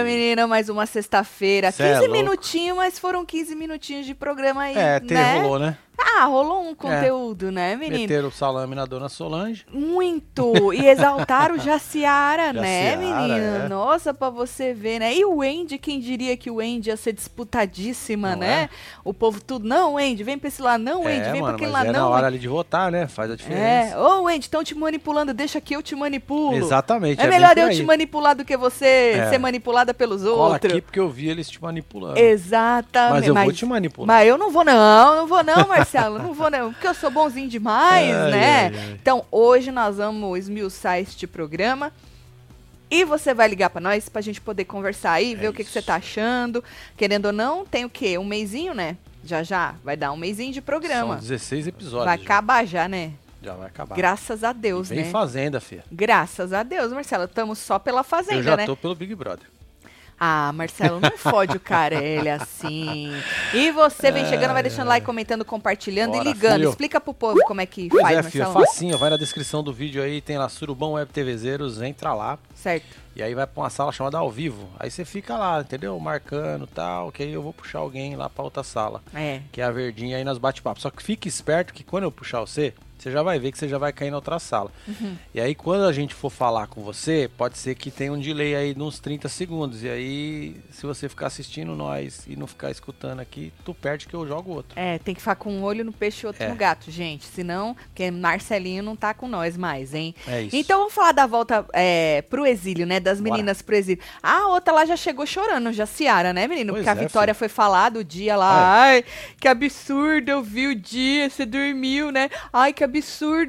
I mean, mais uma sexta-feira. Cê é 15 louco. minutinhos, mas foram 15 minutinhos de programa aí, É, te né? rolou, né? Ah, rolou um conteúdo, né, menino? Meteram o salame na dona Solange. Muito! E exaltaram o Jaciara, né, menina? é. Nossa, pra você ver, né? E o Andy, quem diria que o Andy ia ser disputadíssima, Não né? é? O povo tudo, não, Andy, vem pra esse lado, não, Andy, é, vem mano, pra aquele mas lado, é não. na hora Andy. ali de votar, né? Faz a É, diferença. ô Andy, estão te manipulando, deixa que eu te manipulo. Exatamente. É, bem melhor eu aí. te manipular do que você É. ser manipulada pelos Cola outros. aqui porque eu vi eles te manipulando. Exatamente. Mas eu vou te manipular. Mas eu não vou não, não vou não, Marcelo, não vou não, porque eu sou bonzinho demais, Ai, né? ai, ai. Então, hoje nós vamos esmiuçar este programa. E você vai ligar pra nós pra gente poder conversar aí, ver o que, que você É isso. tá achando. Querendo ou não, tem o quê? Um mêsinho, né? Já já vai dar um mêsinho de São programa. 16 episódios. Vai já. acabar já, né? Já vai acabar. Graças a E Deus, vem né? Fazenda, filha. Graças a Deus, Marcelo. Estamos só pela Eu fazenda, já né? tô pelo Big Brother. Ah, Marcelo, não fode o Carelli assim. E você vem chegando, vai deixando like, comentando, compartilhando Bora, e ligando. filho. Explica pro povo como é que Pois faz, é, Marcelo. facinho. Vai na descrição do vídeo aí, tem lá Surubão Web TVzeiros, entra lá. Certo. E aí vai pra uma sala chamada ao vivo. Aí você fica lá, entendeu? Marcando tal, que aí eu vou puxar alguém lá pra outra sala. É. Que é a verdinha aí nós bate-papo. Só que fique esperto que quando eu puxar você, você já vai ver que você já vai cair na outra sala. Uhum. E aí quando a gente for falar com você, pode ser que tenha um delay aí de uns 30 segundos. E aí, se você ficar assistindo nós e não ficar escutando aqui, tu perde que eu jogo outro. É, tem que ficar com um olho no peixe e outro É. no gato, gente. Senão, porque Marcelinho não tá com nós mais, hein? É isso. Então vamos falar da volta é, pro exílio, né? Das Bora. meninas pro exílio. A outra lá já chegou chorando, já Ciara, né, menino? Pois Porque a é, Vitória filho. foi falar do dia lá. Ai, que absurdo, eu vi o dia, você dormiu, né? Ai, que absurdo,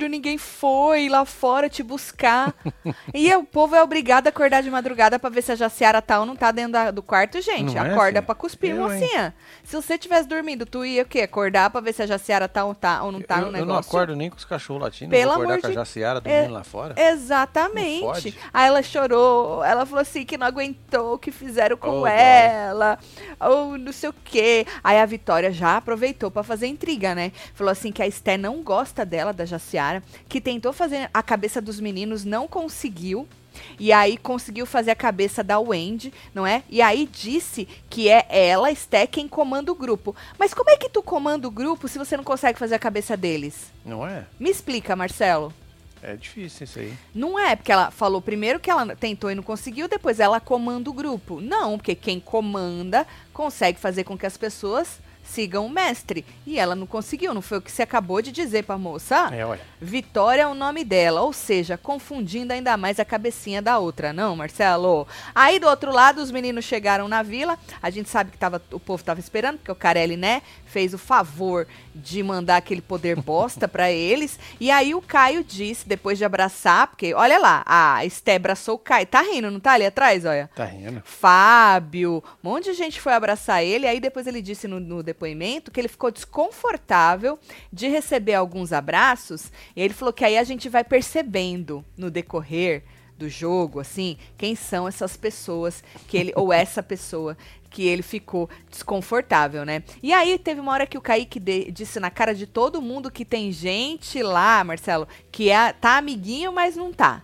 ninguém foi lá fora te buscar. e o povo é obrigado a acordar de madrugada pra ver se a Jaciara tá ou não tá dentro da- do quarto, gente. Não é, Acorda filha? pra cuspir, Eu, hein? mocinha. Se você tivesse dormindo, tu ia o quê? Acordar pra ver se a Jaciara tá ou, tá, ou não tá eu, no eu negócio? não acordo nem com os cachorros latindo. Pelo vou acordar amor com a de- Jaciara É- dormindo lá fora. Exatamente. Aí ela chorou, ela falou assim que não aguentou o que fizeram com Oh, ela, ou não sei o quê. Aí a Vitória já aproveitou pra fazer intriga, né? Falou assim que a Esté não gosta dela, da Jaciara, que tentou fazer a cabeça dos meninos, não conseguiu. E aí conseguiu fazer a cabeça da Wendy, não é? E aí disse que é ela, Esté, quem comanda o grupo. Mas como é que tu comanda o grupo se você não consegue fazer a cabeça deles? Não é? Me explica, Marcelo. É difícil isso aí. Não é, porque ela falou primeiro que ela tentou e não conseguiu, depois ela comanda o grupo. Não, porque quem comanda consegue fazer com que as pessoas sigam o mestre. E ela não conseguiu, não foi o que você acabou de dizer pra moça? É, olha. Vitória é o nome dela, ou seja, confundindo ainda mais a cabecinha da outra, não, Marcelo? Aí do outro lado, os meninos chegaram na vila, a gente sabe que tava, o povo tava esperando, porque o Carelli, né, fez o favor de mandar aquele poder bosta pra eles, e aí o Caio disse, depois de abraçar, porque, olha lá, a Esté abraçou o Caio, tá rindo, não tá ali atrás, olha? Tá rindo. Fábio, um monte de gente foi abraçar ele, aí depois ele disse no, no depoimento que ele ficou desconfortável de receber alguns abraços, e ele falou que aí a gente vai percebendo no decorrer do jogo, assim, quem são essas pessoas que ele, ou essa pessoa que ele ficou desconfortável, né? E aí teve uma hora que o Kaique de- disse na cara de todo mundo que tem gente lá, Marcelo, que é, tá amiguinho, mas não tá.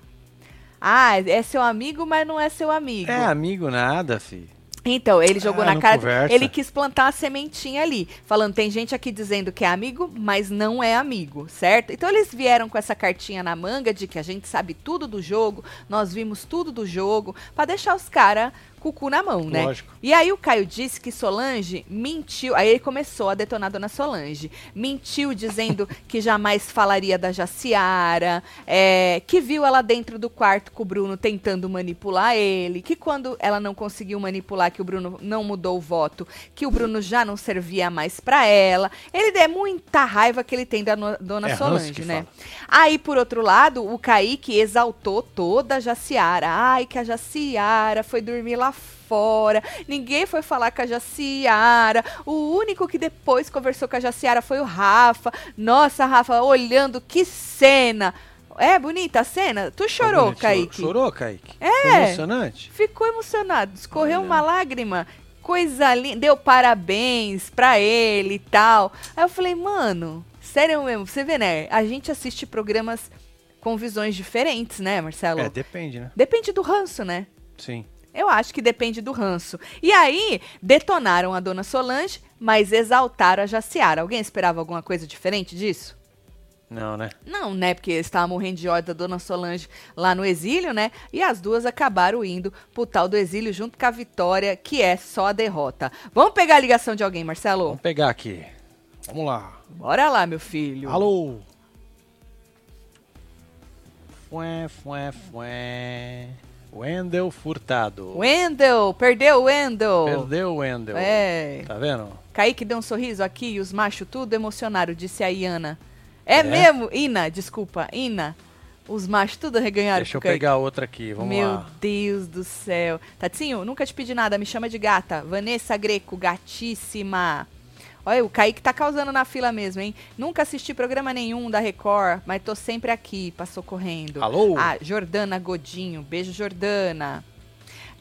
Ah, é seu amigo, mas não é seu amigo. É amigo nada, fi. Então, ele jogou Ah, na cara. conversa. Ele quis plantar a sementinha ali. Falando, tem gente aqui dizendo que é amigo, mas não é amigo, certo? Então eles vieram com essa cartinha na manga de que a gente sabe tudo do jogo, nós vimos tudo do jogo, pra deixar os caras com o cu na mão, né? Lógico. E aí o Caio disse que Solange mentiu. Aí ele começou a detonar a dona Solange. Mentiu dizendo que jamais falaria da Jaciara, é, que viu ela dentro do quarto com o Bruno tentando manipular ele, que quando ela não conseguiu manipular, que o Bruno não mudou o voto, que o Bruno já não servia mais pra ela. Ele é muita raiva que ele tem da no- dona É Solange, né? fala. Aí, por outro lado, o Kaique exaltou toda a Jaciara. Ai, que a Jaciara foi dormir lá fora. Ninguém foi falar com a Jaciara. O único que depois conversou com a Jaciara foi o Rafa. Nossa, Rafa, olhando que cena. É bonita a cena? Tu chorou, Bonito. Kaique? Chorou, Kaique? É. Foi emocionante? Ficou emocionado, escorreu Olha. uma lágrima. Coisa linda, deu parabéns pra ele e tal. Aí eu falei, mano, sério mesmo, você vê, né? A gente assiste programas com visões diferentes, né, Marcelo? É, depende, né? Depende do ranço, né? Sim. Eu acho que depende do ranço. E aí, detonaram a dona Solange, mas exaltaram a Jaciara. Alguém esperava alguma coisa diferente disso? Não, né? Não, né? Porque estava morrendo de ódio da dona Solange lá no exílio, né? E as duas acabaram indo pro tal do exílio junto com a Vitória, que é só a derrota. Vamos pegar a ligação de alguém, Marcelo? Vamos pegar aqui. Vamos lá. Bora lá, meu filho. Alô? Fué, fué, fué. Wendel Furtado. Wendel, perdeu o Wendel. Perdeu o Wendel. É. Tá vendo? Kaique deu um sorriso aqui e os machos tudo emocionaram, disse a Iana. É, É? mesmo? Ina, desculpa, Ina. Os machos tudo reganharam Deixa eu Kaique. pegar outra aqui, vamos Meu lá. Deus do céu. Tatinho, nunca te pedi nada, me chama de gata. Vanessa Greco, gatíssima. Olha, o Kaique tá causando na fila mesmo, hein? Nunca assisti programa nenhum da Record, mas tô sempre aqui, passou correndo. Alô? Ah, Jordana Godinho. Beijo, Jordana.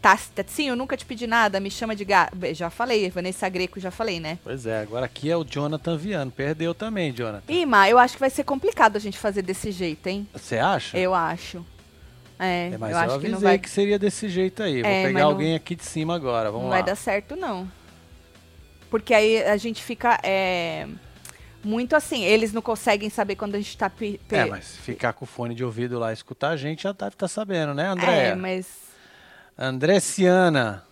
Tá, Tatinho, nunca te pedi nada, me chama de gata. Já falei, Vanessa Greco, já falei, né? Pois é, agora aqui é o Jonathan Viano. Perdeu também, Jonathan. Ih, Ma, eu acho que vai ser complicado a gente fazer desse jeito, hein? Você acha? Eu acho. É, É, mas eu eu, acho avisei que que, não vai, seria desse jeito aí. Vou É, mas pegar não- alguém aqui de cima agora, vamos não lá. vai dar certo, não. Porque aí a gente fica é, muito assim, eles não conseguem saber quando a gente tá... Pe, É, mas ficar com o fone de ouvido lá e escutar a gente, já deve estar sabendo, né, André? É, mas... Andressiana.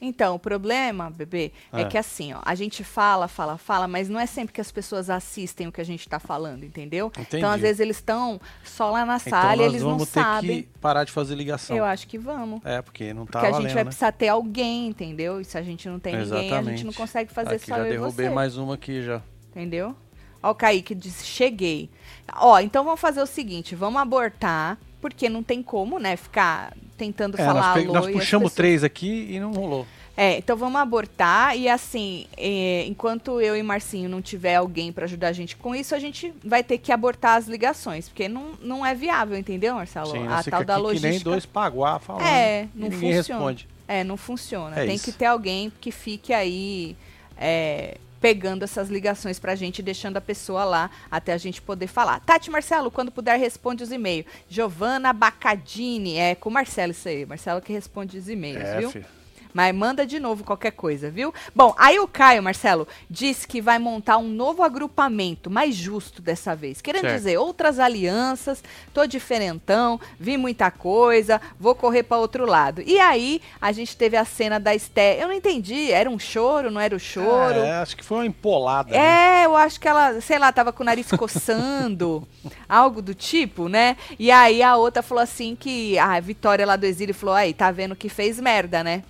Então, o problema, bebê, é. É. que assim, ó, a gente fala, fala, fala, mas não é sempre que as pessoas assistem o que a gente tá falando, entendeu? Entendi. Então, às vezes, eles estão só lá na Então sala e nós eles não vamos ter sabem. que parar de fazer ligação. Eu acho que vamos. É, porque não tá Porque a valendo, gente vai né? precisar ter alguém, entendeu? E se a gente não tem ninguém, a gente Exatamente. não consegue fazer Aqui só já eu e derrubei mais uma aqui já. Entendeu? Ó, o Kaique disse, cheguei. Ó, então vamos fazer o seguinte, vamos abortar, porque não tem como, né, ficar tentando É, falar nós, alô nós puxamos pessoas- três aqui e não rolou. É, então vamos abortar e assim, é, enquanto eu e Marcinho não tiver alguém pra ajudar a gente com isso, a gente vai ter que abortar as ligações, porque não, não é viável, entendeu, Marcelo? Sim, a nós fica tal da aqui que nem logística. dois paguá falando. É, não funciona. responde. É, não funciona. É Tem isso. que ter alguém que fique aí é, pegando essas ligações pra gente e deixando a pessoa lá até a gente poder falar. Tati Marcelo, quando puder, responde os e-mails. Giovana Bacadini, é com o Marcelo isso aí. Marcelo que responde os e-mails, É, viu? filho. Mas manda de novo qualquer coisa, viu? Bom, aí o Caio, Marcelo, disse que vai montar um novo agrupamento, mais justo dessa vez. Querendo Certo. dizer, outras alianças, tô diferentão, vi muita coisa, vou correr para outro lado. E aí, a gente teve a cena da Esté. Eu não entendi, era um choro, não era o choro? É, acho que foi uma empolada. né? É, eu acho que ela, sei lá, tava com o nariz coçando, algo do tipo, né? E aí a outra falou assim que a Vitória lá do exílio falou: aí, tá vendo que fez merda, né?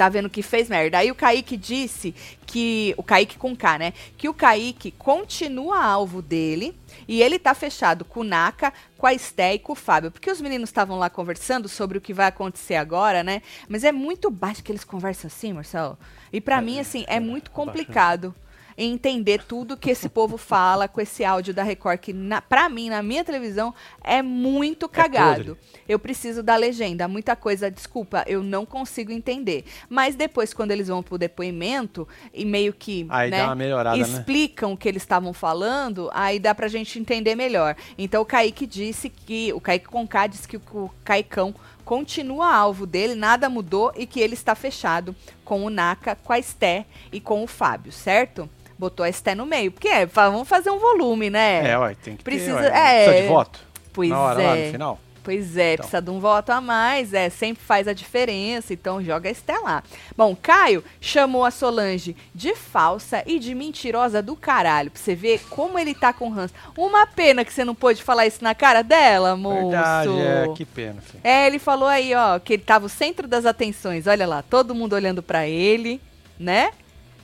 Tá vendo que fez merda. Aí o Kaique disse que. O Kaique com K, né? Que o Kaique continua alvo dele e ele tá fechado com o Naka, com a Esté e com o Fábio. Porque os meninos estavam lá conversando sobre o que vai acontecer agora, né? Mas é muito baixo que eles conversam assim, Marcelo. E pra mim, assim, é muito complicado em entender tudo que esse povo fala com esse áudio da Record, que na, pra mim, na minha televisão, é muito cagado. eu preciso da legenda, muita coisa, desculpa, eu não consigo entender. Mas depois, quando eles vão pro depoimento, e meio que Aí né, dá uma melhorada, né? explicam o que eles estavam falando, aí dá pra gente entender melhor. Então o Kaique disse que, o Kaique Conká disse que o Caicão continua alvo dele, nada mudou e que ele está fechado com o Naka, com a Esté e com o Fábio, certo? Botou a Esté no meio, porque é, vamos fazer um volume, né? É, ué, tem que Precisa- ter, ué. é. Precisa de voto? Pois Na hora, é. lá no final? Pois é, Então. precisa de um voto a mais, é, sempre faz a diferença, então joga a Esté lá. Bom, Caio chamou a Solange de falsa e de mentirosa do caralho, pra você ver como ele tá com ranço. Uma pena que você não pôde falar isso na cara dela, moço. Verdade, é, que pena, filho. É, ele falou aí, ó, que ele tava o centro das atenções. Olha lá, todo mundo olhando pra ele, né?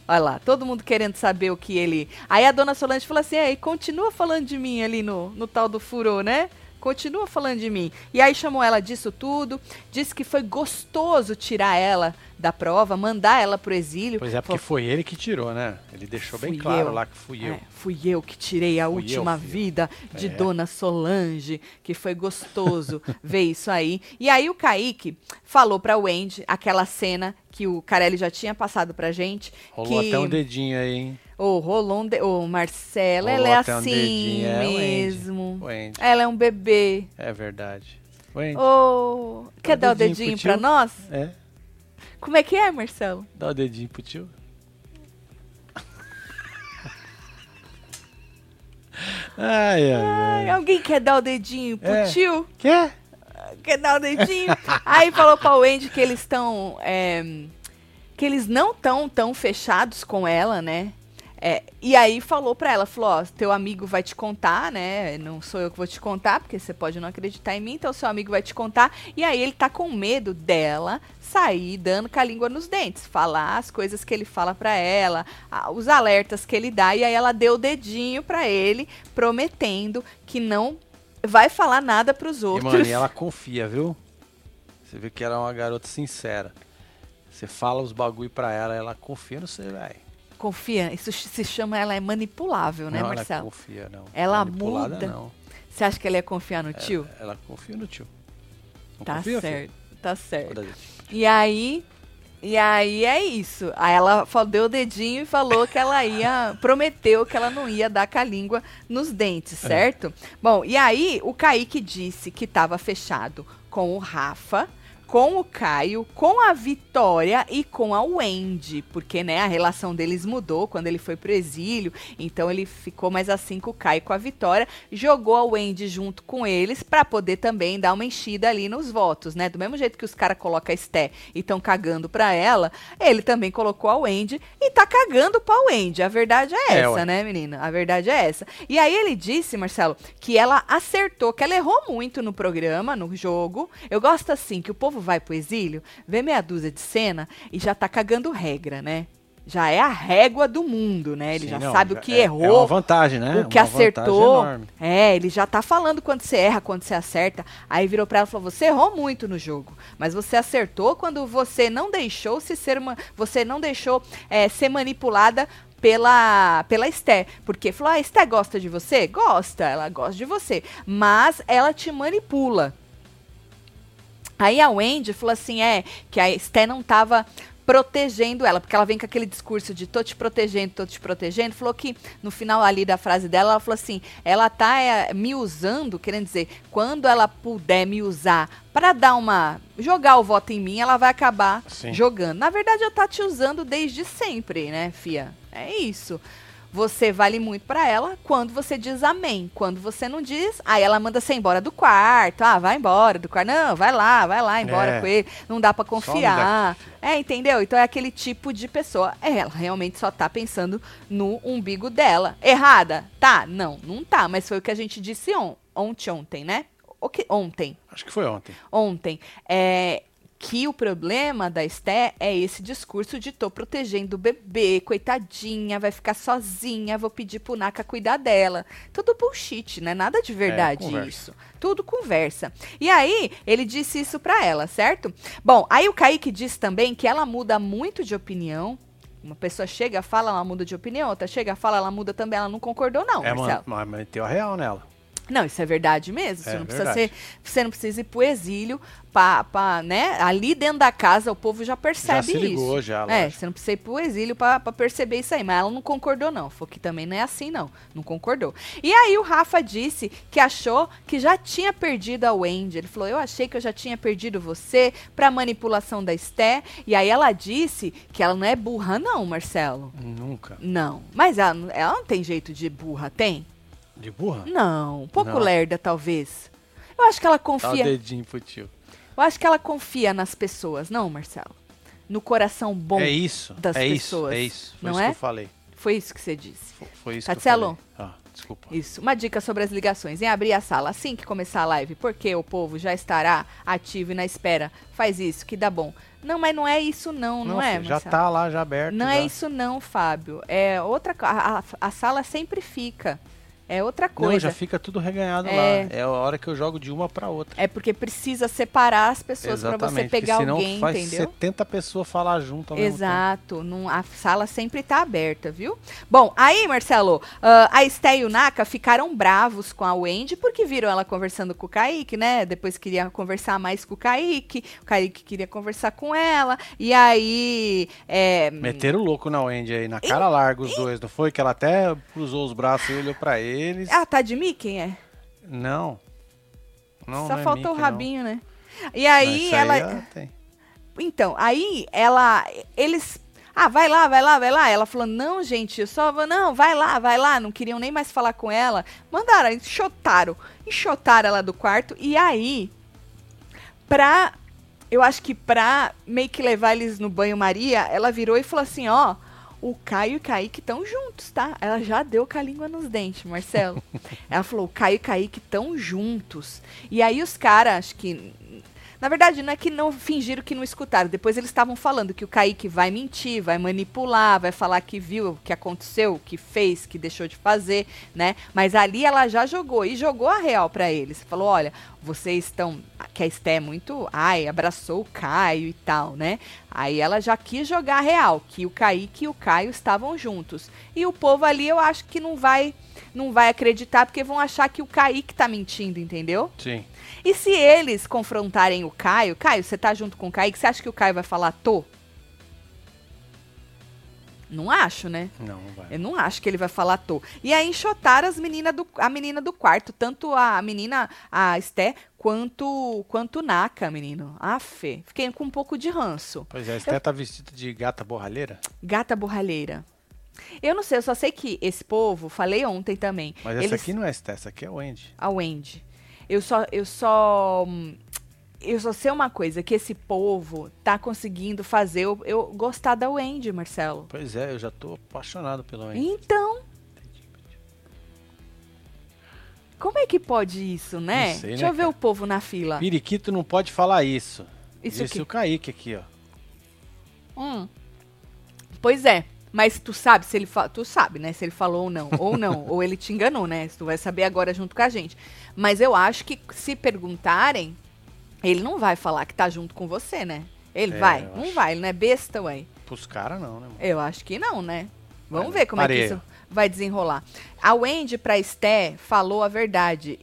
Olha lá, todo mundo querendo saber o que ele. Aí a dona Solange falou assim: aí continua falando de mim ali no, no tal do furô, né? Continua falando de mim. E aí chamou ela disso tudo, disse que foi gostoso tirar ela da prova, mandar ela pro exílio. Pois é, porque foi ele que tirou, né? Ele deixou bem claro eu. lá que fui eu. É, fui eu que tirei a Fui última eu, vida de É. Dona Solange, que foi gostoso ver isso aí. E aí o Kaique falou pra Wendy aquela cena que o Carelli já tinha passado pra gente. Rolou que... até um dedinho aí, hein? Ô, rolou um de... Ô, Marcela, Rolou ela é um assim dedinho, é, mesmo. Wendy. Ela é um bebê. É verdade. Wendy. Ô, quer dar o dedinho dedinho pra nós? É, Como é que é, Marcelo? dá o dedinho pro tio. Ai, ai, Ai, alguém quer dar o dedinho pro É. tio? Quer? Quer dar o dedinho? Aí falou pra Wendy que eles estão. que eles não estão tão fechados com ela, né? É, e aí falou pra ela, falou, ó, teu amigo vai te contar, né? Não sou eu que vou te contar, porque você pode não acreditar em mim, então seu amigo vai te contar. E aí ele tá com medo dela sair dando com a língua nos dentes, falar as coisas que ele fala pra ela, os alertas que ele dá. E aí ela deu o dedinho pra ele, prometendo que não vai falar nada pros E, outros. mano, e ela confia, viu? Você vê que ela é uma garota sincera. Você fala os bagulho pra ela, ela confia no você, velho. Confia, isso se chama, ela é manipulável, né, não, ela Marcelo? confia, não. Ela Manipulada, muda. Não. Você acha que ela ia confiar no tio? Ela confia no tio. Não tá confia, certo, tá certo. filho? E aí, e aí é isso. Aí ela deu o dedinho e falou que ela ia, prometeu que ela não ia dar com a língua nos dentes, É. certo? Bom, e aí o Kaique disse que estava fechado com o Rafa, com o Caio, com a Vitória e com a Wendy, porque né, a relação deles mudou quando ele foi pro exílio, então ele ficou mais assim com o Caio e com a Vitória, jogou a Wendy junto com eles pra poder também dar uma enchida ali nos votos, né? Do mesmo jeito que os caras colocam a Esté e estão cagando pra ela, ele também colocou a Wendy e tá cagando pra Wendy. A verdade é É, essa, ué. né, menina? A verdade é essa. E aí ele disse, Marcelo, que ela acertou, que ela errou muito no programa, no jogo. Eu gosto assim, que o povo vai pro exílio, vê meia dúzia de cena e já tá cagando regra, né? Já é a régua do mundo, né? Ele Sim, já não, sabe o que é- errou. É uma vantagem, né? O que Uma acertou. É, ele já tá falando quando você erra, quando você acerta. Aí virou pra ela e falou: Você errou muito no jogo. Mas você acertou quando você não deixou se ser uma. Você não deixou é, ser manipulada pela, pela Esté. Porque falou: ah, a Esté gosta de você? Gosta, ela gosta de você. Mas ela te manipula. Aí a Wendy falou assim: é, que a Esté não tava protegendo ela, porque ela vem com aquele discurso de tô te protegendo, tô te protegendo, falou que no final ali da frase dela, ela falou assim, ela tá é, me usando, querendo dizer, quando ela puder me usar para dar uma jogar o voto em mim, ela vai acabar Sim. jogando. Na verdade, ela tá te usando desde sempre, né, fia? É isso. Você vale muito pra ela quando você diz amém. Quando você não diz, aí ela manda você embora do quarto. Ah, vai embora do quarto. Não, vai lá, vai lá embora É. com ele. Não dá pra Some confiar. É, entendeu? Então é aquele tipo de pessoa. É, ela realmente só tá pensando no umbigo dela. Errada? Tá? Não, não tá. Mas foi o que a gente disse on ontem, ontem, né? O que, ontem Acho que foi ontem. ontem, é que o problema da Esté é esse discurso de tô protegendo o bebê, coitadinha, vai ficar sozinha, vou pedir pro Naka cuidar dela. Tudo bullshit, né? Nada de verdade conversa. isso. Tudo conversa. E aí, ele disse isso pra ela, certo? Bom, aí o Kaique disse também que ela muda muito de opinião. Uma pessoa chega, fala, ela muda de opinião. Outra chega, fala, ela muda também. Ela não concordou, não, é, Marcelo. mas meteu a real nela. Não, isso é verdade mesmo. Você É não precisa verdade. ser, você não precisa ir pro exílio pra, pra, né? Ali dentro da casa o povo já percebe Já se ligou, isso. já, É, lógico. você não precisa ir pro exílio pra, pra perceber isso aí. Mas ela não concordou, não. Falou que também não é assim, não. Não concordou. E aí o Rafa disse que achou que já tinha perdido a Wendy. Ele falou: Eu achei que eu já tinha perdido você pra manipulação da Esté. E aí ela disse que ela não é burra, não, Marcelo. Nunca. Não. Mas ela, ela não tem jeito de burra, tem? De burra? Não, um pouco Não. lerda, talvez. Eu acho que ela Dá o confia. dedinho pro tio. Eu acho que ela confia nas pessoas, não, Marcelo? No coração bom. é isso. das é pessoas, isso. É isso. Foi não isso é? que eu falei. Foi isso que você disse. Foi, foi isso Tatselo? que eu falei. Ah, desculpa. Isso. Uma dica sobre as ligações. Em abrir a sala assim que começar a live, porque o povo já estará ativo e na espera. Faz isso, que dá bom. Não, mas não é isso não, não, é, filho, já Marcelo? tá lá, já aberto. Não já. é isso não, Fábio. É outra coisa. A, a- a sala sempre fica. É outra coisa. Não, já fica tudo reganhado É. lá. É a hora que eu jogo de uma pra outra. É porque precisa separar as pessoas pra você pegar senão alguém, faz entendeu? 70 pessoas falar junto ao. Exato, não- a sala sempre tá aberta, viu? Bom, aí, Marcelo, ah, a Esté e o Naka ficaram bravos com a Wendy porque viram ela conversando com o Kaique, né? Depois queria conversar mais com o Kaique, o Kaique queria conversar com ela, e aí. é, Meteram o louco na Wendy aí, na cara larga os dois, não foi? Que ela até cruzou os braços e olhou pra eles. Ah, tá de Mickey, é? Não. Não, Só não é faltou o Mickey, rabinho, né? E não. aí ela. ah, tem. Então, aí ela. Eles. Ah, vai lá, vai lá, vai lá. Ela falou: não, gente, eu só vou. Não, vai lá, vai lá. Não queriam nem mais falar com ela. Mandaram, enxotaram. Enxotaram ela do quarto. E aí, pra. Eu acho que pra meio que levar eles no banho-maria, ela virou e falou assim: ó. O Caio e o Kaique estão juntos, tá? Ela já deu com a língua nos dentes, Marcelo. ela falou: o Caio e o Kaique estão juntos. E aí os caras, acho que na verdade, não é que não fingiram que não escutaram. Depois eles estavam falando que o Kaique vai mentir, vai manipular, vai falar que viu o que aconteceu, o que fez, que deixou de fazer, né? Mas ali ela já jogou e jogou a real para eles. Falou: olha, vocês estão. Que a Esté é muito. Ai, abraçou o Caio e tal, né? Aí ela já quis jogar a real, que o Kaique e o Caio estavam juntos. E o povo ali eu acho que não vai. Não vai acreditar, porque vão achar que o Kaique tá mentindo, entendeu? Sim. E se eles confrontarem o Caio, Caio, você tá junto com o Kaique, você acha que o Caio vai falar tô? Não acho, né? Não, vai. Eu não acho que ele vai falar tô. E aí enxotaram as menina do, a menina do quarto, tanto a menina, a Esté, quanto quanto o Naka, menino. Afe, fiquei com um pouco de ranço. Pois é, a Esté tá vestida de gata borralheira? Gata borralheira. Eu não sei, eu só sei que esse povo, falei ontem também. Mas essa eles- aqui não é Esté, essa aqui é o Wendy. a Wendy. Eu só, eu só, eu só sei uma coisa, que esse povo tá conseguindo fazer eu, eu gostar da Wendy, Marcelo. Pois é, eu já tô apaixonado pela Wendy. Então, como é que pode isso, né? Sei, Deixa né, eu ver cara? o povo na fila. Periquito não pode falar isso. Isso Disse aqui. o Kaique aqui, ó. Hum. Pois é. Mas tu sabe se ele fa... tu sabe, né, se ele falou ou não, ou não, ou ele te enganou, né? Tu vai saber agora junto com a gente. Mas eu acho que se perguntarem, ele não vai falar que tá junto com você, né? Ele É, vai? Não acho. vai, ele não é besta, ué. Pros caras não, né, mano? Eu acho que não, né? Vamos Vai, ver como é que isso vai desenrolar. A Wendy pra Esté falou a verdade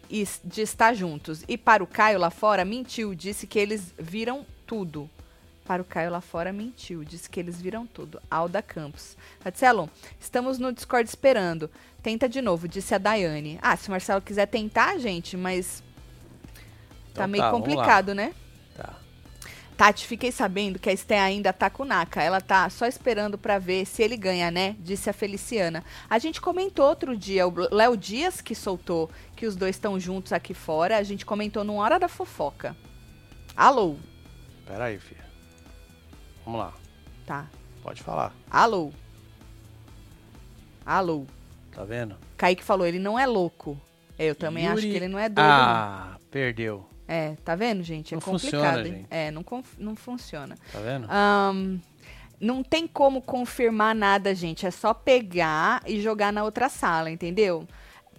de estar juntos. E para o Caio lá fora, mentiu. Disse que eles viram tudo. Para o Caio lá fora, mentiu. Disse que eles viram tudo. Alda Campos. Marcelo, estamos no Discord esperando. Tenta de novo, disse a Daiane. Ah, se o Marcelo quiser tentar, gente, mas tá Então meio tá, vamos lá. complicado, né? Tá. Tati, fiquei sabendo que a Esté ainda tá com o Naka. Ela tá só esperando pra ver se ele ganha, né? Disse a Feliciana. A gente comentou outro dia, o Léo Dias que soltou que os dois estão juntos aqui fora. A gente comentou numa hora da fofoca. Alô? Pera aí, filha. Vamos lá. Tá. Pode falar. Alô? Alô? Tá vendo? Kaique falou, ele não é louco. É, eu também acho Yuri- que ele não é doido. não. Ah, perdeu. É, tá vendo, gente? É Não complicado. funciona, gente. É, não, não funciona. Tá vendo? Ahn, não tem como confirmar nada, gente. É só pegar e jogar na outra sala, entendeu?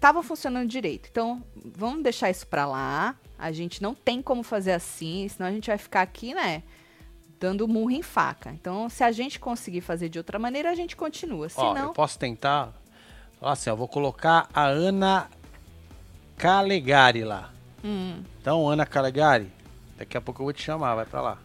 Tava funcionando direito. Então, vamos deixar isso pra lá. A gente não tem como fazer assim, senão a gente vai ficar aqui, né? Dando murro em faca. Então, se a gente conseguir fazer de outra maneira, a gente continua. Se Ó, não, eu posso tentar. Falar assim, ó, vou colocar a Ana Calegari lá. Hum. Então, Ana Calegari, daqui a pouco eu vou te chamar, vai pra lá.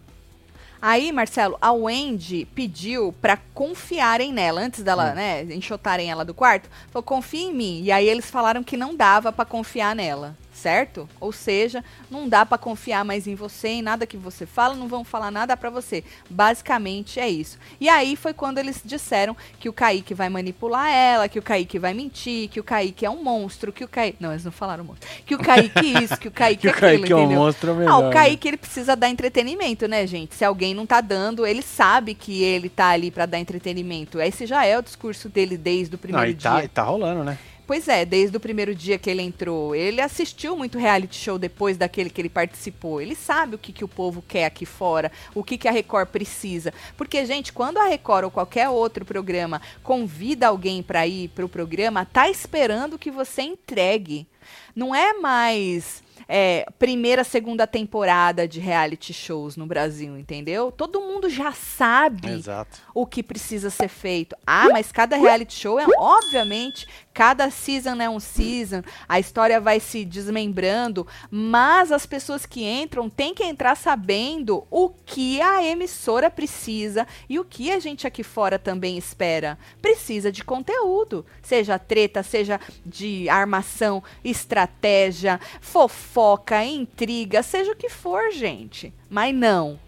Aí, Marcelo, a Wendy pediu pra confiarem nela, antes dela, né, enxotarem ela do quarto, falou, confia em mim. E aí eles falaram que não dava pra confiar nela, certo? Ou seja, não dá pra confiar mais em você, em nada que você fala, não vão falar nada pra você. Basicamente é isso. E aí foi quando eles disseram que o Kaique vai manipular ela, que o Kaique vai mentir, que o Kaique é um monstro, que o Kaique... Não, eles não falaram monstro. Que o Kaique isso, que o Kaique Que o aquilo, Kaique é um entendeu? monstro é Ah, melhor. o? Kaique ele precisa dar entretenimento, né, gente? Se alguém não tá dando, ele sabe que ele tá ali pra dar entretenimento. Esse já é o discurso dele desde o Não, primeiro e dia. tá, e tá rolando, né? Pois é, desde o primeiro dia que ele entrou. Ele assistiu muito reality show depois daquele que ele participou. Ele sabe o que, que o povo quer aqui fora, o que, que a Record precisa. Porque, gente, quando a Record ou qualquer outro programa convida alguém pra ir pro programa, tá esperando que você entregue. Não é mais é, primeira, segunda temporada de reality shows no Brasil, entendeu? Todo mundo já sabe Exato. O que precisa ser feito. Ah, mas cada reality show é, obviamente, cada season é um season, a história vai se desmembrando, mas as pessoas que entram têm que entrar sabendo o que a emissora precisa e o que a gente aqui fora também espera. Precisa de conteúdo, seja treta, seja de armação, estratégia, fofoca, intriga, seja o que for, gente. Mas não,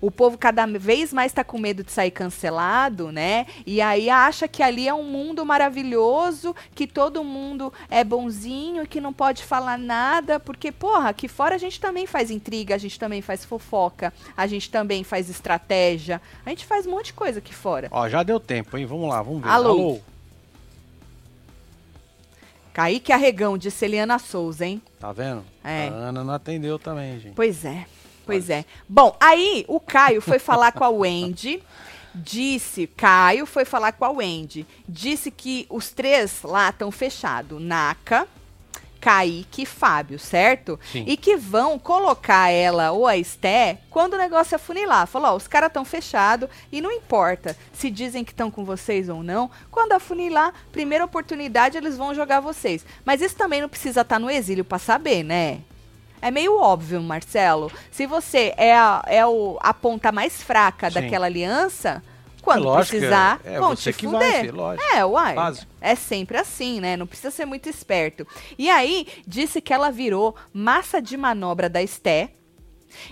o povo cada vez mais está com medo de sair cancelado, né? E aí acha que ali é um mundo maravilhoso, que todo mundo é bonzinho, que não pode falar nada, porque, porra, aqui fora a gente também faz intriga, a gente também faz fofoca, a gente também faz estratégia, a gente faz um monte de coisa aqui fora. Ó, já deu tempo, hein? Vamos lá, vamos ver. Alô? Alô? Kaique Arregão, disse Eliana Souza, hein? Tá vendo? É. A Ana não atendeu também, gente. Pois é. Pois é. Bom, aí o Caio foi falar com a Wendy. Disse, Caio foi falar com a Wendy. Disse que os três lá estão fechados. Naka, Kaique e Fábio, certo? Sim. E que vão colocar ela ou a Esté quando o negócio afunilar. Falou, ó, os caras estão fechados e não importa se dizem que estão com vocês ou não. Quando afunilar, primeira oportunidade eles vão jogar vocês. Mas isso também não precisa estar tá no exílio para saber, né? É meio óbvio, Marcelo. Se você é a, é o, a ponta mais fraca Sim. daquela aliança, quando É lógico, precisar, é- é vão você te fuder. É, uai. Básico. É sempre assim, né? Não precisa ser muito esperto. E aí, disse que ela virou massa de manobra da Esté.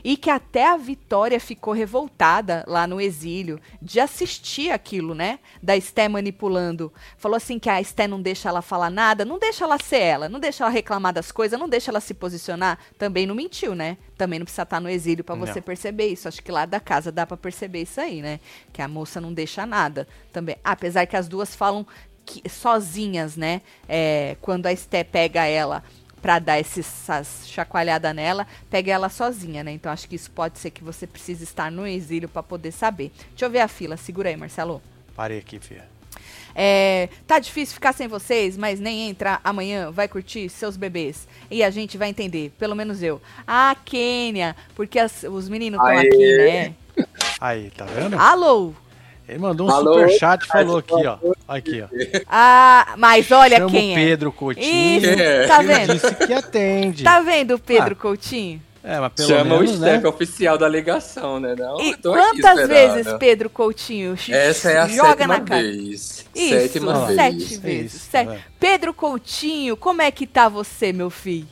E que até a Vitória ficou revoltada lá no exílio de assistir aquilo, né? Da Esté manipulando. Falou assim que a Esté não deixa ela falar nada, não deixa ela ser ela, não deixa ela reclamar das coisas, não deixa ela se posicionar. Também não mentiu, né? Também não precisa estar no exílio pra você Não. perceber isso. Acho que lá da casa dá pra perceber isso aí, né? Que a moça não deixa nada também. Apesar que as duas falam que- sozinhas, né? É, quando a Esté pega ela pra dar essas chacoalhada nela, pega ela sozinha, né? Então acho que isso pode ser que você precise estar no exílio pra poder saber. Deixa eu ver a fila, segura aí, Marcelo. Parei aqui, filha. É, tá difícil ficar sem vocês, mas nem entra amanhã, vai curtir seus bebês. E a gente vai entender, pelo menos eu. Ah, Quênia, porque as- os meninos estão aqui, né? Aí, tá vendo? Alô? Ele mandou um Alô? superchat e falou aqui, ó. Aqui, ó. Ah, mas olha Chama quem o é. Pedro Coutinho. Isso, É. tá Ele vendo? disse que atende. Tá vendo o Pedro Ah. Coutinho? É, mas pelo Chama menos, o né? step oficial da ligação, né? Não, E quantas vezes Pedro Coutinho Essa é a joga sétima na cara? vez. Isso, sétima vez. sete É vezes. isso, sete. tá vendo? Pedro Coutinho, como é que tá você, meu filho?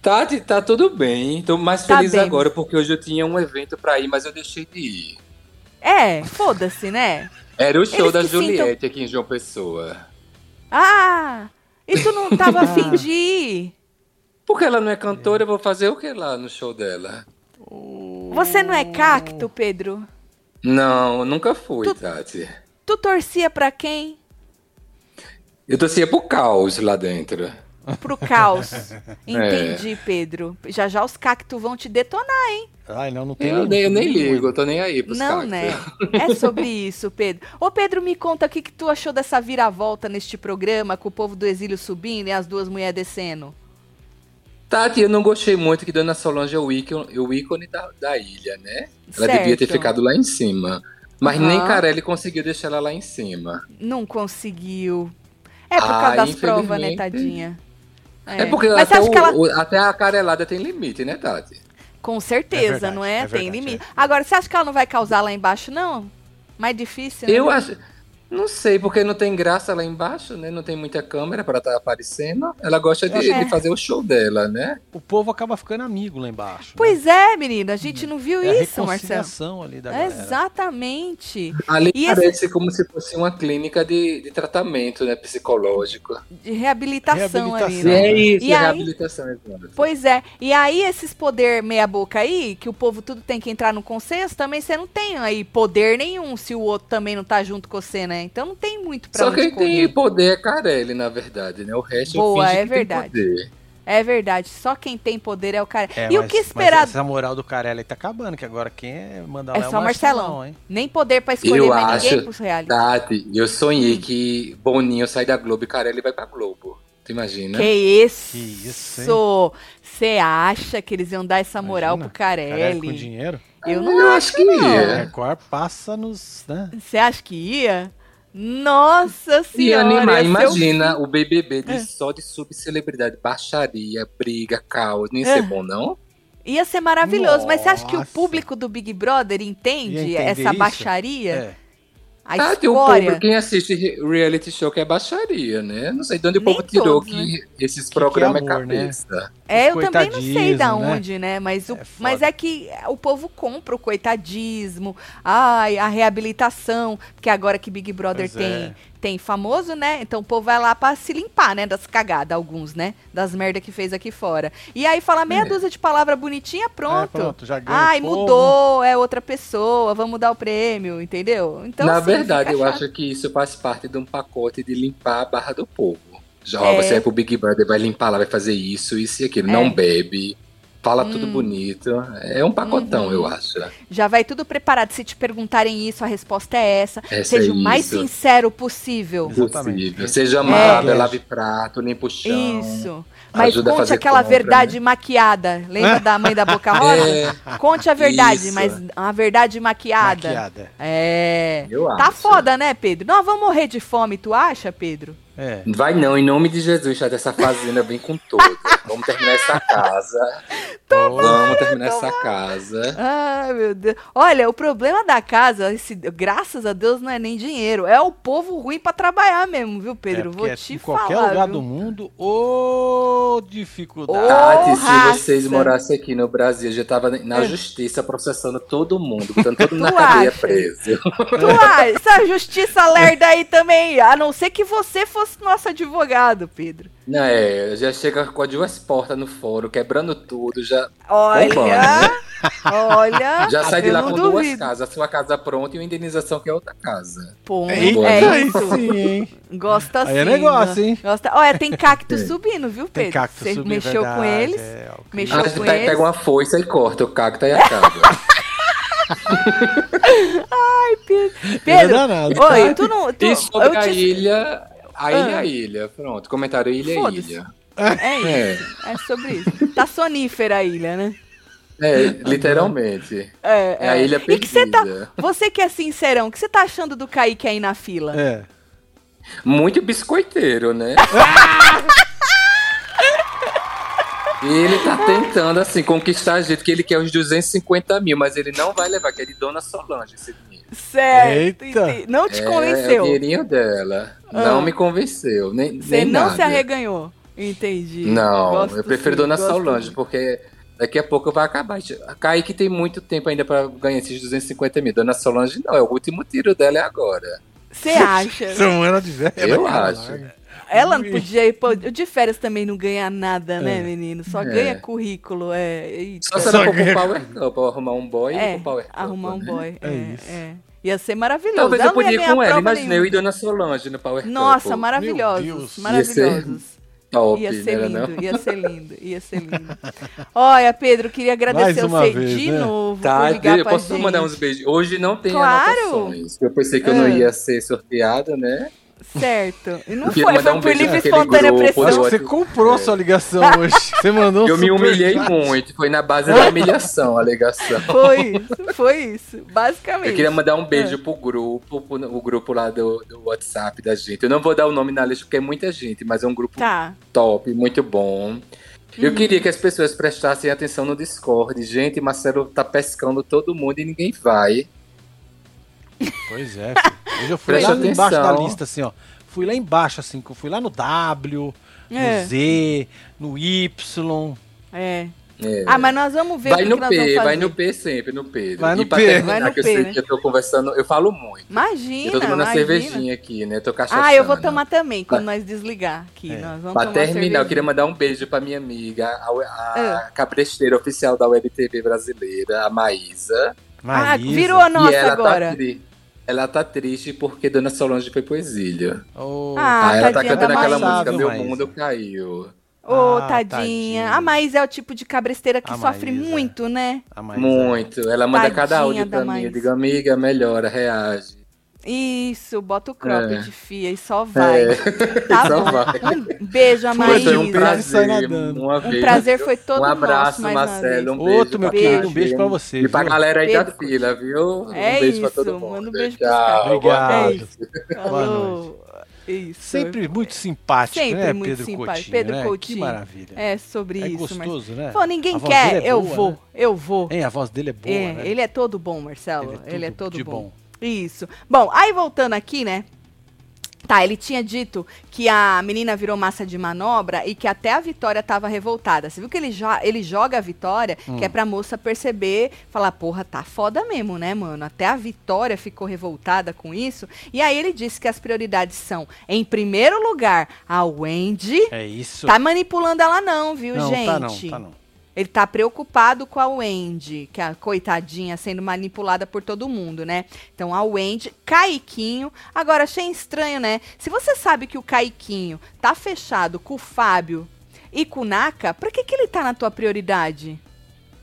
Tati, tá tudo bem. Tô mais Tá feliz bem. agora porque hoje eu tinha um evento pra ir, mas eu deixei de ir. É, foda-se, né? Era o show Eles da Juliette aqui em João Pessoa. Ah, e tu não tava afim de ir? Porque ela não é cantora, eu vou fazer o que lá no show dela? Você não é cacto, Pedro? Não, nunca fui, Tu- Tati. Tu torcia pra quem? Eu torcia pro caos lá dentro. Pro caos. Entendi, Pedro. Já já os cactos vão te detonar, hein? Ai, não, não tem Eu nem, eu nem ligo, eu tô nem aí pros Não, cactos. né? É sobre isso, Pedro. Ô, Pedro, me conta o que, que tu achou dessa viravolta neste programa, com o povo do exílio subindo e as duas mulheres descendo. Tati, eu não gostei muito que Dona Solange é o ícone, o ícone da, da ilha, né? Ela Certo. devia ter ficado lá em cima. Mas Aham. nem Carelli conseguiu deixar ela lá em cima. Não conseguiu. É por Ah, causa das provas, né, tadinha? É, porque Mas você até, acha o- que ela... o- até a carelada tem limite, né, Tati? Com certeza, É verdade, não é? é Tem verdade, limite. é. Agora, você acha que ela não vai causar lá embaixo, não? Mais difícil, né? Eu acho. Não sei, porque não tem graça lá embaixo, né? Não tem muita câmera pra estar aparecendo. Ela gosta de, É. de fazer o show dela, né? O povo acaba ficando amigo lá embaixo. né? Pois é, menina, a gente não viu é a isso, Marcelo. reconciliação ali da galera. Exatamente. Ali E esse- parece como se fosse uma clínica de, de tratamento, né? Psicológico. De reabilitação, ali, Reabilitação. né? É isso, E aí- reabilitação, exato. Pois é. E aí, esses poder meia boca aí, que o povo tudo tem que entrar no consenso, também você não tem aí poder nenhum se o outro também não tá junto com você, né? Então não tem muito pra Só quem correr. tem poder é Carelli, na verdade, né? O resto Boa, finge é que tem verdade. poder. É verdade, só quem tem poder é o cara. É, e o mas- que esperar? Mas essa moral do Carelli tá acabando, que agora quem é manda lá É só Marcelão. hein? Nem poder pra escolher Eu mais ninguém acho- pros reality. Tati, eu Hum. sonhei que Boninho sai da Globo e Carelli vai pra Globo. Tu imagina? Que isso? Que isso, hein? Você acha que eles iam dar essa moral Imagina, pro Carelli? com dinheiro. Eu não Eu acho que A ia. Record passa nos. Né? Você acha que ia? Nossa E senhora! animar, ia ser o imagina o BBB de, É. só de subcelebridade, baixaria, briga, caos. Não ia É. ser bom, não? Ia ser maravilhoso, mas você acha que o Nossa. público do Big Brother entende essa isso? baixaria? É. A Ah, tem o escória? povo, quem assiste re- reality show que é baixaria, né? Não sei de onde o Nem povo tirou todos, que esses que programas é é amor, né? cabeça. É, eu também não sei da né? onde, né? Mas, o, É mas é que o povo compra o coitadismo, ai, a reabilitação, porque agora que Big Brother Pois tem, é. Tem famoso, né? Então o povo vai lá pra se limpar, né? Das cagadas, alguns, né? Das merda que fez aqui fora. E aí fala meia É. dúzia de palavra bonitinha, pronto. É, pronto, já ganha Ai, mudou, é outra pessoa, vamos dar o prêmio, entendeu? Então, Na assim, verdade, eu chato. acho que isso faz parte de um pacote de limpar a barra do povo. Já, É. ó, você vai pro Big Brother, vai limpar lá, vai fazer isso, isso e aquilo. É. Não bebe, fala tudo Hum. bonito. É um pacotão, Uhum. eu acho. Já vai tudo preparado. Se te perguntarem isso, a resposta é essa. Essa Seja é o mais isso. sincero possível. Possível. Seja amável, É. lave prato, limpa o chão. Isso. Mas Ajuda a conte aquela compra, verdade maquiada. Lembra da mãe da Boca Rosa? É, Conte a verdade, Isso. mas uma verdade maquiada. Maquiada. É. eu Tá acho. foda, né, Pedro? Nós vamos morrer de fome, tu acha, Pedro? É. Vai não, em nome de Jesus, já dessa fazenda vem com tudo. Vamos terminar essa casa. Vamos terminar essa casa. Ai, meu Deus. Olha, o problema da casa, esse, graças a Deus, não é nem dinheiro. É o povo ruim pra trabalhar mesmo, viu, Pedro? É, Vou te em qualquer falar. lugar viu? do mundo, ô dificuldade. Tati, se vocês morassem aqui no Brasil, já tava na É. justiça processando todo mundo, botando todo mundo na cadeia acha? preso. Tu acha? Essa justiça lerda aí também. A não ser que você fosse nosso advogado, Pedro. Não, é, já chega com as duas portas no foro, quebrando tudo, já, Olha, Vambora, né? olha. já sai de lá com duas duvido. casas, a sua casa pronta e uma indenização que é outra casa. Pô, Eita, é aí isso. sim, hein? Gosta Aí sim. é negócio, hein? Gosta... Olha, tem cacto É. subindo, viu, Pedro? Tem cacto Você subindo, mexeu verdade, com eles. é, que- mexeu Ah, com eles. pega uma foice e corta o cacto e acaba. Ele é Pedro, oi, tu não. Tu, e sobre eu a te- ilha, a ilha é Ah. a ilha. Pronto, comentário ilha é ilha. É isso. É, É sobre isso. Tá sonífera a ilha, né? é, literalmente. É, É a ilha E que você tá. perdida. Você que é sincerão, o que você tá achando do Kaique aí na fila? É. Muito biscoiteiro, né? E ele tá tentando, assim, conquistar a gente, que ele quer os 250 mil, mas ele não vai levar, que é de Dona Solange esse dinheiro. Certo. Eita. Não te É, É convenceu. o dinheirinho dela. Ah. Não me convenceu, nem, Você nem não nada. se arreganhou. Entendi. Não, Gosto eu prefiro sim, Dona Solange, sim. porque daqui a pouco vai acabar. A Kaique tem muito tempo ainda pra ganhar esses 250 mil. Dona Solange não, é o último tiro dela é agora. Você acha? Semana de velho. Eu cara, acho. Ela não podia ir. Pô, o de férias também não ganha nada, né, É. menino? Só É. ganha currículo. É. Eita. Só se ela for pro ganha- Power Cup, pra arrumar um boy e ir É, pro Power Cup. arrumar um né? boy. É É, isso. é. Ia ser maravilhoso. Talvez Ela eu podia ir ganhar com ela, imaginei eu e. Dona Solange no Power Nossa, Cup. maravilhosos. Deus. Maravilhosos. Top, Ia ser né, lindo, não? ia ser lindo, ia ser lindo. Olha, Pedro, queria agradecer você vez, de né? novo Tá, por ligar eu pra posso gente. mandar uns beijos. Hoje não tem Claro. anotações. Eu pensei que eu não Ah. ia ser sorteado, né? Certo. E não foi, foi um por livre espontânea grupo pressão. Acho que você comprou a sua ligação hoje. Você mandou um Eu me humilhei chat. muito. Foi na base da humilhação a alegação. Foi isso, foi isso. Basicamente. Eu queria mandar um beijo pro grupo, pro, o grupo lá do, do WhatsApp da gente. Eu não vou dar o nome na lista porque é muita gente, mas é um grupo Tá. top, muito bom. Eu queria que as pessoas prestassem atenção no Discord. Gente, Marcelo tá pescando todo mundo e ninguém vai. Pois é, filho. Hoje eu fui Presta lá embaixo da lista, assim, ó. Fui lá embaixo, assim, eu fui lá no W, É. no Z, no Y. É. É. Ah, mas nós vamos ver vai o que no que nós vamos P, fazer. vai no P sempre, no Pedro. Vai no e pra P. terminar, Vai no que eu P, sei né? que eu tô conversando, eu falo muito. Imagina, eu tô tomando uma cervejinha aqui, né? Tô cachaçando. Ah, eu vou tomar também, quando Vai. nós desligar aqui. É. Nós vamos Pra tomar terminar, eu queria mandar um beijo pra minha amiga, a, a Ah. cabresteira oficial da Web TV brasileira, a Maísa. Ah, virou a nossa e ela agora. tá Ela tá triste porque Dona Solange foi pro exílio. Oh, Ah, Aí ela tá cantando aquela Maísa. música Meu Maísa. Mundo Caiu. Ô, Ah, tadinha. tadinha. A Maísa é o tipo de cabresteira que A sofre Maísa. muito, né? a Maísa. Muito. Ela manda cada Tadinha áudio da pra mim. Eu digo, amiga, melhora, reage. Isso, bota o cropped, fia, e só vai. É. Tá Só bom. vai. Um beijo, Amaísa. foi um Sai prazer. nadando. Uma Um vez. prazer foi todo Um nosso, abraço, uma Marcelo. Um beijo Outro, meu pra querido, um beijo pra você. E pra viu? galera aí da fila, viu? É um beijo pra isso, todo mundo. manda um beijo pros Tchau. caras. Obrigado. boa É noite. isso. Boa Alô. Isso. Sempre muito simpático, Sempre né, muito Pedro simpático. Coutinho? Pedro né? Coutinho. Que maravilha. É sobre É isso, gostoso, né? Pô, ninguém quer, é eu boa, vou, né? eu vou. Hein, a voz dele é boa, é, né? ele é todo bom, Marcelo. Ele é Ele é, todo de bom. bom. Isso. Bom, aí voltando aqui, né? Tá, ele tinha dito que a menina virou massa de manobra e que até a Vitória tava revoltada. Você viu que ele, jo ele joga a Vitória, Hum. que é pra moça perceber, falar, porra, tá foda mesmo, né, mano? Até a Vitória ficou revoltada com isso. E aí ele disse que as prioridades são, em primeiro lugar, a Wendy. É isso. Tá manipulando ela não, viu, não, gente? tá não, tá não. Ele tá preocupado com a Wendy, que é a coitadinha sendo manipulada por todo mundo, né? Então a Wendy, Caiquinho. Agora, achei estranho, né? Se você sabe que o Caiquinho tá fechado com o Fábio e com o Naka, pra que, que ele tá na tua prioridade?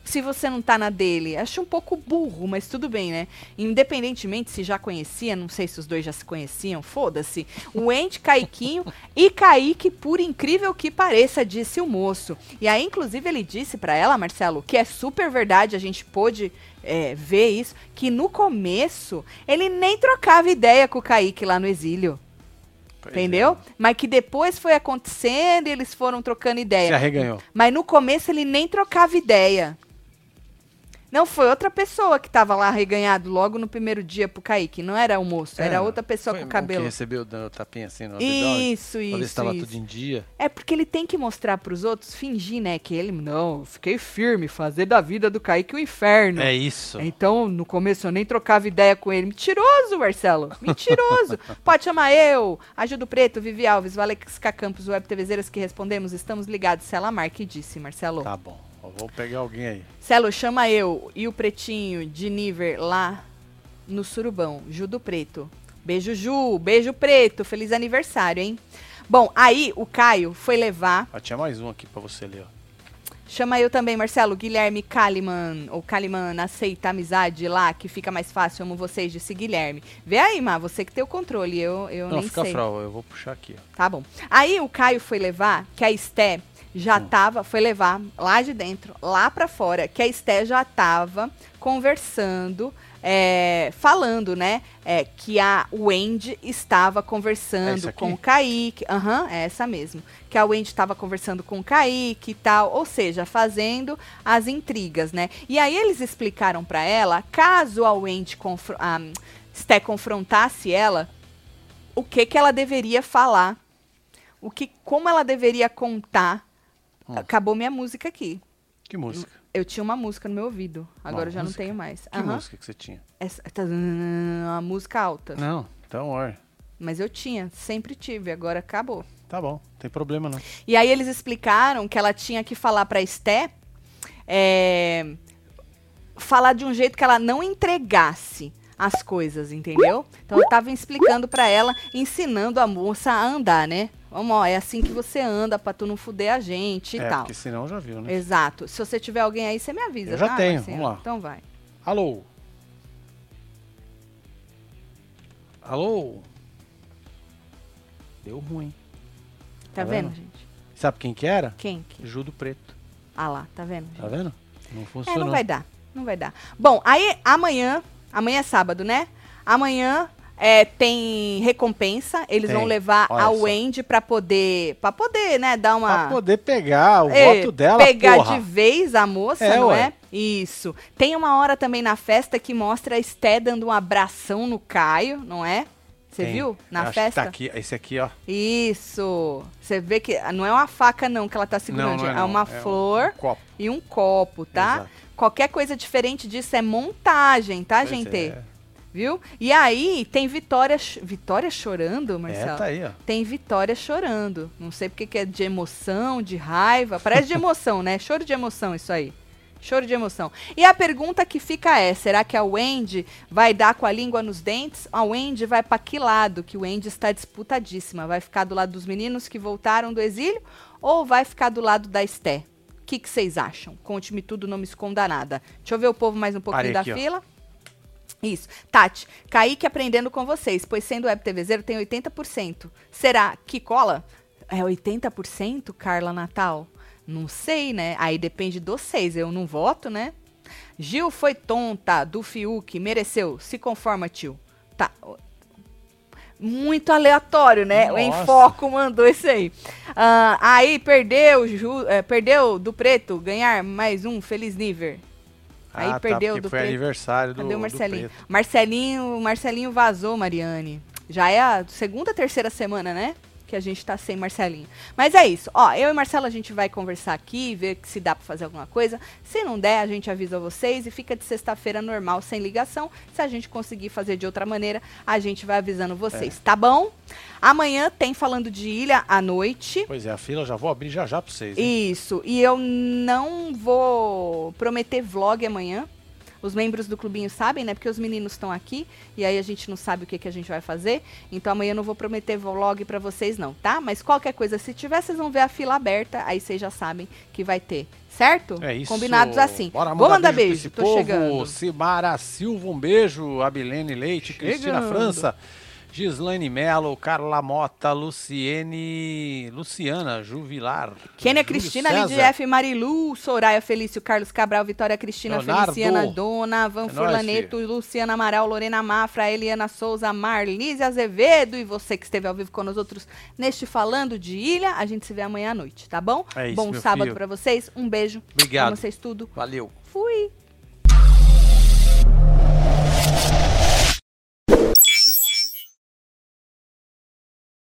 Se você não tá na dele. Acho um pouco burro, mas tudo bem, né? Independentemente se já conhecia, não sei se os dois já se conheciam, foda-se. O Wendy, Caiquinho e Kaique, por incrível que pareça, disse o moço. E aí, inclusive, ele disse pra ela, Marcelo, que é super verdade, a gente pôde é, ver isso, que no começo ele nem trocava ideia com o Kaique lá no exílio. Pois Entendeu? Mas que depois foi acontecendo e eles foram trocando é. Ideia. arreganhou. Mas no começo ele nem trocava ideia. Não, foi outra pessoa que tava lá reganhado logo no primeiro dia pro Kaique. Não era o moço, era É, outra pessoa com o cabelo. Que recebeu o tapinha assim no abdômen. Isso, Pra se isso, tava isso. tudo em dia. É porque ele tem que mostrar pros outros, fingir, né? Que ele, não, fiquei firme, fazer da vida do Kaique o inferno. É isso. Então, no começo eu nem trocava ideia com ele. Mentiroso, Marcelo. Mentiroso. Pode chamar eu, Ajuda o Preto, Vivi Alves, Valesca Campos, Web TVzeiras que respondemos. Estamos ligados. Cela Marque disse, Marcelo. Tá bom. Vou pegar alguém aí. Celo, chama eu e o Pretinho de Niver lá no Surubão. Ju do Preto. Beijo, Ju. Beijo, Preto. Feliz aniversário, hein? Bom, aí o Caio foi levar. Ó, tinha mais um aqui pra você ler, ó. Chama eu também, Marcelo. Guilherme Kaliman. Ou Kaliman, aceita a amizade lá, que fica mais fácil. Amo vocês, disse Guilherme. Vê aí, Má, você que tem o controle. Eu, eu Não, nem fica sei. frau, eu vou puxar aqui, ó. Tá bom. Aí o Caio foi levar, que a Esté já Hum. tava, foi levar lá de dentro, lá pra fora, que a Esté já tava conversando, é, falando, né, é, que a Wendy estava É conversando aqui? com o Kaique. Aham, é essa mesmo. Que a Wendy estava conversando com o Kaique e tal, ou seja, fazendo as intrigas, né? E aí eles explicaram pra ela, caso a Wendy a Esté confrontasse ela, o que que ela deveria falar, o que, como ela deveria contar. Hum. Acabou minha música aqui. Que música? Eu tinha uma música no meu ouvido, agora Uma eu já música? não tenho mais. Que Aham. música que você tinha? Essa, tá, uma música alta. Não, então, olha. Mas eu tinha, sempre tive, agora acabou. Tá bom, não tem problema não. E aí eles explicaram que ela tinha que falar pra Esté é, falar de um jeito que ela não entregasse as coisas, entendeu? Então eu tava explicando pra ela, ensinando a moça a andar, né? Vamos, ó, é assim que você anda pra tu não fuder a gente e é, tal. porque senão já viu, né? Exato. Se você tiver alguém aí, você me avisa. Eu já tá, tenho, Marcinho? vamos lá. Então vai. Alô? Alô? Deu ruim. Tá, Tá vendo, vendo? gente? Sabe quem que era? Quem? que- Judo Preto. Ah lá, tá vendo? Tá vendo? Não É, funcionou. não vai dar. Não vai dar. Bom, aí amanhã, amanhã é sábado, né? Amanhã é, tem recompensa. Eles Tem. vão levar Olha a. Wendy pra poder, para poder, né, dar uma Pra poder pegar o É, voto dela, pegar porra. de vez a moça, É, não ué. é? Isso. Tem uma hora também na festa que mostra a Esté dando um abração no Caio, não é? Você viu? Na que festa? Tá aqui, esse aqui, ó. Isso. Você vê que não é uma faca não que ela tá segurando, não, não é, não. uma um- flor um e um copo, tá? Exato. Qualquer coisa diferente disso é montagem, tá, Pois gente? é. Viu? E aí tem Vitória, Vitória chorando, Marcelo. É, tá aí, ó. Tem Vitória chorando. Não sei porque que é de emoção, de raiva. Parece de emoção, né? Choro de emoção isso aí. Choro de emoção. E a pergunta que fica é: será que a Wendy vai dar com a língua nos dentes? A Wendy vai pra que lado? Que o Wendy está disputadíssima. Vai ficar do lado dos meninos que voltaram do exílio ou vai ficar do lado da Esté? O que vocês acham? Conte-me tudo, não me esconda nada. Deixa eu ver o povo mais um pouquinho da ó. fila. Isso. Tati, Kaique aprendendo com vocês, pois sendo web TV zero tem 80%. Será que cola? É 80%, Carla Natal? Não sei, né? Aí depende dos seis. Eu não voto, né? Gil foi tonta do Fiuk, mereceu. Se conforma, tio. Tá. Muito aleatório, né? O Nossa. Enfoco mandou isso aí. Ah, aí perdeu, Ju, eh, perdeu do preto ganhar mais um Feliz Niver. Aí ah, perdeu tá, do foi preto. aniversário do, Cadê o Marcelinho? Marcelinho, Marcelinho vazou, Mariane. Já é a segunda, terceira semana, né? Que a gente tá sem Marcelinho. Mas é isso. Ó, eu e Marcelo a gente vai conversar aqui, ver se dá pra fazer alguma coisa. Se não der, a gente avisa vocês e fica de sexta-feira normal, sem ligação. Se a gente conseguir fazer de outra maneira, a gente vai avisando vocês, tá bom? Amanhã tem falando de ilha à noite. Pois é, a fila já vou abrir já já pra vocês. hein? Isso. E eu não vou prometer vlog amanhã. Os membros do clubinho sabem, né? Porque os meninos estão aqui e aí a gente não sabe o que, que a gente vai fazer. Então amanhã eu não vou prometer vlog pra vocês, não, tá? Mas qualquer coisa, se tiver, vocês vão ver a fila aberta. Aí vocês já sabem que vai ter, certo? É isso. Combinados assim. Bora vou mandar beijo, esse tô povo. chegando. Simara Silva, um beijo. Abilene Leite, Cristina Chegando. França. Gislaine Melo, Carla Mota, Luciene, Luciana Juvilar. Kênia Cristina. Lidia F, Marilu, Soraya Felício, Carlos Cabral, Vitória Cristina, Leonardo. Feliciana Dona, Van É Furlaneto, Luciana Amaral, Lorena Mafra, Eliana Souza, Marlise Azevedo e você que esteve ao vivo com nós outros neste Falando de Ilha. A gente se vê amanhã à noite, tá bom? É isso, Bom sábado pra vocês, um beijo. Obrigado. Amo vocês tudo. Valeu. Fui!